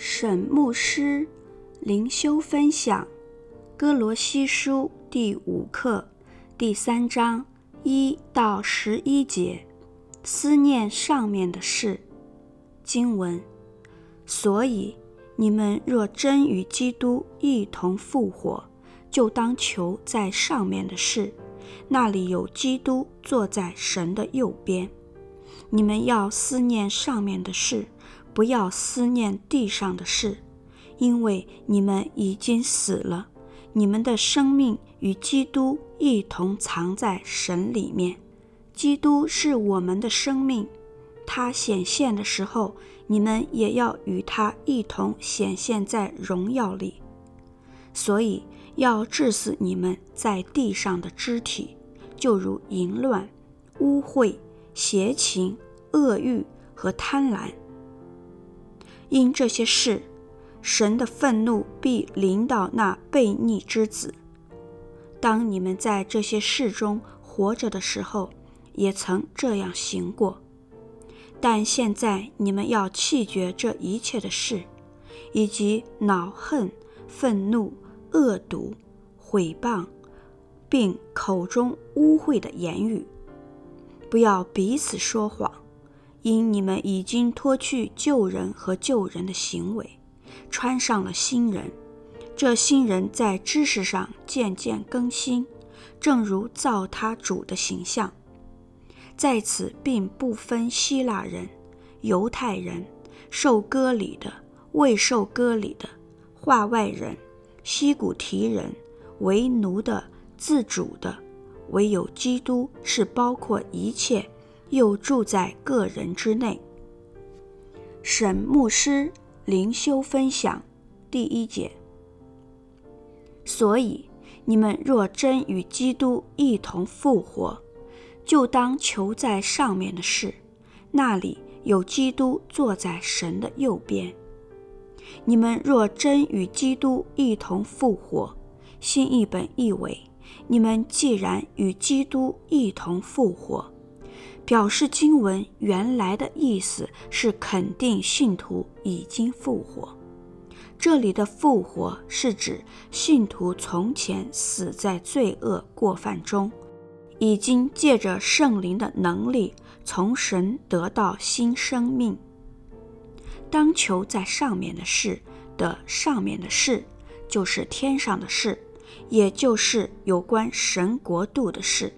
沈牧师灵修分享《歌罗西书》第五课第三章一到十一节，思念上面的事。经文：所以你们若真与基督一同复活，就当求在上面的事，那里有基督坐在神的右边。你们要思念上面的事。不要思念地上的事，因为你们已经死了，你们的生命与基督一同藏在神里面。基督是我们的生命，他显现的时候，你们也要与他一同显现在荣耀里。所以要治死你们在地上的肢体，就如淫乱、污秽、邪情、恶欲和贪婪。因这些事，神的愤怒必临到那悖逆之子。当你们在这些事中活着的时候，也曾这样行过。但现在你们要弃绝这一切的事，以及恼恨、愤怒、恶毒、毁谤，并口中污秽的言语，不要彼此说谎。因你们已经脱去旧人和旧人的行为，穿上了新人。这新人在知识上渐渐更新，正如造他主的形象。在此并不分希腊人、犹太人、受割礼的、未受割礼的、化外人、西古提人、为奴的、自主的，唯有基督是包括一切。又住在个人之内。沈牧师灵修分享第一节。所以你们若真与基督一同复活，就当求在上面的事，那里有基督坐在神的右边。你们若真与基督一同复活，新译本译为：你们既然与基督一同复活。表示经文原来的意思是肯定信徒已经复活。这里的复活是指信徒从前死在罪恶过犯中，已经借着圣灵的能力从神得到新生命。当求在上面的事的上面的事，就是天上的事，也就是有关神国度的事。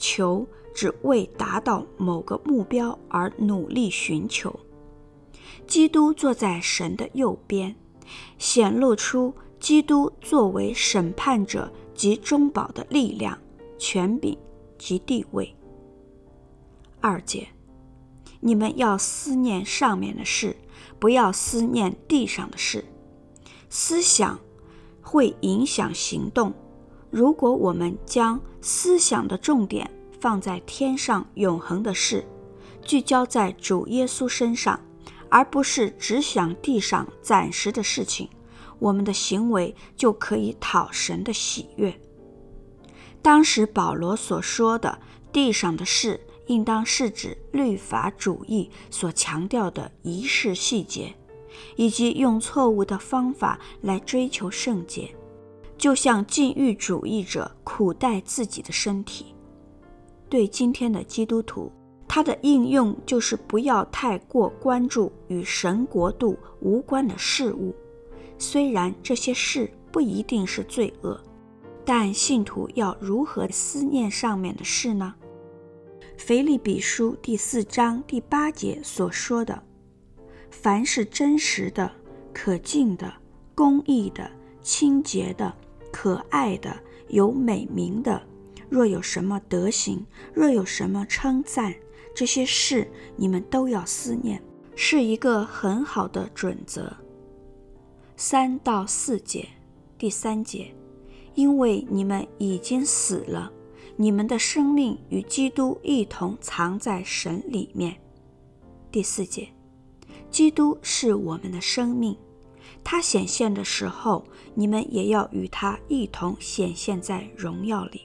求。只为达到某个目标而努力寻求。基督坐在神的右边，显露出基督作为审判者及中保的力量、权柄及地位。二节，你们要思念上面的事，不要思念地上的事。思想会影响行动。如果我们将思想的重点，放在天上永恒的事，聚焦在主耶稣身上，而不是只想地上暂时的事情，我们的行为就可以讨神的喜悦。当时保罗所说的地上的事，应当是指律法主义所强调的仪式细节，以及用错误的方法来追求圣洁，就像禁欲主义者苦待自己的身体。对今天的基督徒，它的应用就是不要太过关注与神国度无关的事物。虽然这些事不一定是罪恶，但信徒要如何思念上面的事呢？腓立比书第四章第八节所说的：“凡是真实的、可敬的、公义的、清洁的、可爱的、有美名的。”若有什么德行，若有什么称赞，这些事你们都要思念，是一个很好的准则。三到四节，第三节，因为你们已经死了，你们的生命与基督一同藏在神里面。第四节，基督是我们的生命，他显现的时候，你们也要与他一同显现在荣耀里。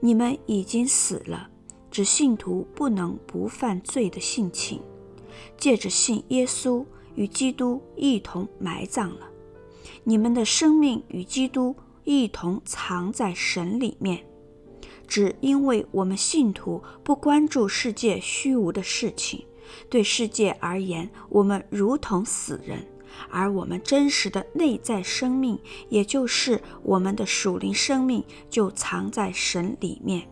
你们已经死了，指信徒不能不犯罪的性情，借着信耶稣与基督一同埋葬了，你们的生命与基督一同藏在神里面。只因为我们信徒不关注世界虚无的事情，对世界而言，我们如同死人。而我们真实的内在生命，也就是我们的属灵生命，就藏在神里面，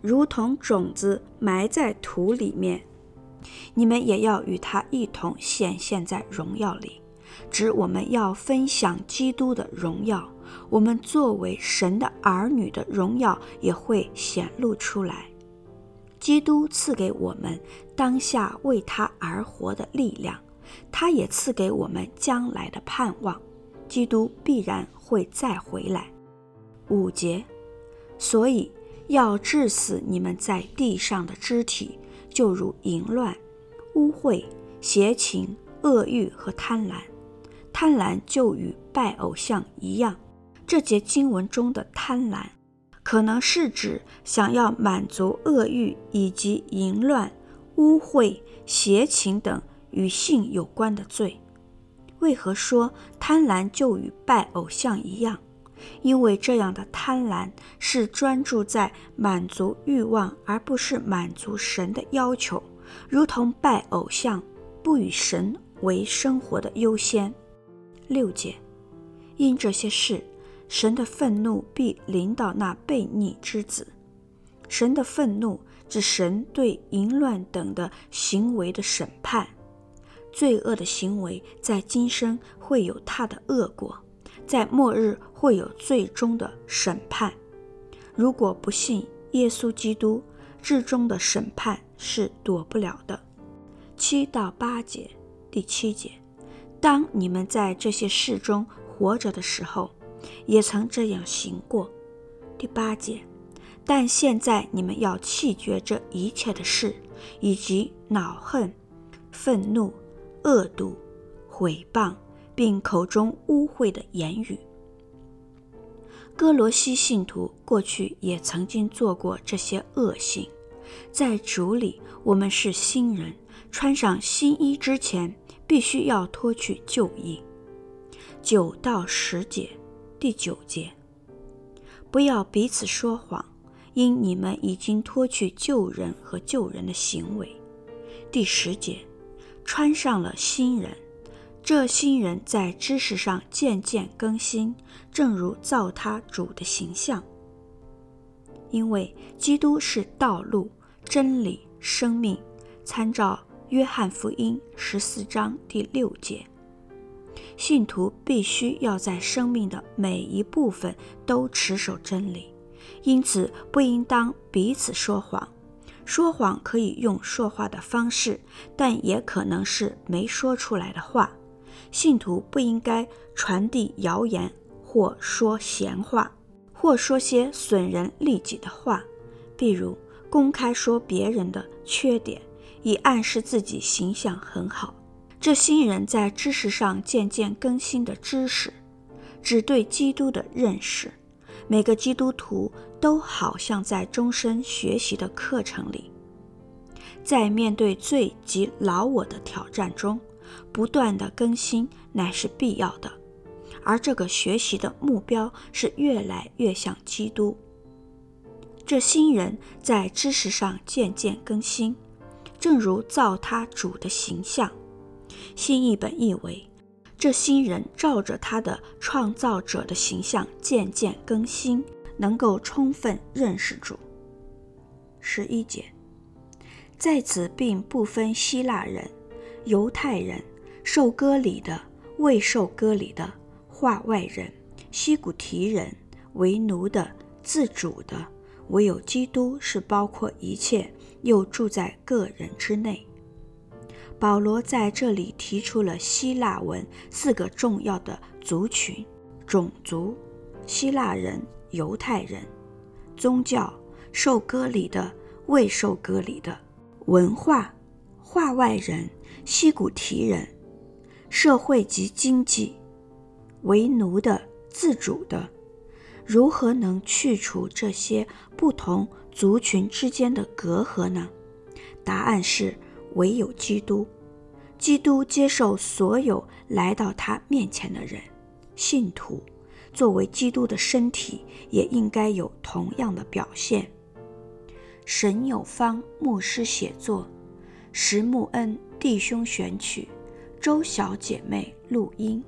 如同种子埋在土里面。你们也要与他一同显现在荣耀里，指我们要分享基督的荣耀。我们作为神的儿女的荣耀也会显露出来。基督赐给我们当下为他而活的力量。他也赐给我们将来的盼望，基督必然会再回来。五节，所以要治死你们在地上的肢体，就如淫乱、污秽、邪情、恶欲和贪婪。贪婪就与拜偶像一样。这节经文中的贪婪，可能是指想要满足恶欲以及淫乱、污秽、邪情等。与性有关的罪，为何说贪婪就与拜偶像一样？因为这样的贪婪是专注在满足欲望，而不是满足神的要求，如同拜偶像，不与神为生活的优先。六节，因这些事，神的愤怒必临到那悖逆之子。神的愤怒指神对淫乱等的行为的审判。罪恶的行为在今生会有他的恶果，在末日会有最终的审判。如果不信耶稣基督，至终的审判是躲不了的。七到八节，第七节，当你们在这些事中活着的时候，也曾这样行过。第八节，但现在你们要弃绝这一切的事，以及恼恨、愤怒。恶毒、毁谤，并口中污秽的言语。歌罗西信徒过去也曾经做过这些恶行。在主里，我们是新人，穿上新衣之前，必须要脱去旧衣。九到十节，第九节，不要彼此说谎，因你们已经脱去旧人和旧人的行为。第十节。穿上了新人，这新人在知识上渐渐更新，正如造他主的形象。因为基督是道路、真理、生命。参照约翰福音十四章第六节，信徒必须要在生命的每一部分都持守真理，因此不应当彼此说谎。说谎可以用说话的方式，但也可能是没说出来的话。信徒不应该传递谣言，或说闲话，或说些损人利己的话，比如公开说别人的缺点，以暗示自己形象很好。这新人在知识上渐渐更新的知识，只对基督的认识。每个基督徒都好像在终身学习的课程里，在面对罪及老我的挑战中，不断的更新乃是必要的。而这个学习的目标是越来越像基督。这新人在知识上渐渐更新，正如造他主的形象。新译本译为。这新人照着他的创造者的形象渐渐更新，能够充分认识主。十一节，在此并不分希腊人、犹太人、受割礼的、未受割礼的、化外人、西古提人、为奴的、自主的，唯有基督是包括一切，又住在个人之内。保罗在这里提出了希腊文四个重要的族群：种族、希腊人、犹太人；宗教、受割礼的、未受割礼的；文化、化外人、西古提人；社会及经济、为奴的、自主的。如何能去除这些不同族群之间的隔阂呢？答案是。唯有基督，基督接受所有来到他面前的人，信徒作为基督的身体，也应该有同样的表现。神有方牧师写作，石木恩弟兄选曲，周小姐妹录音。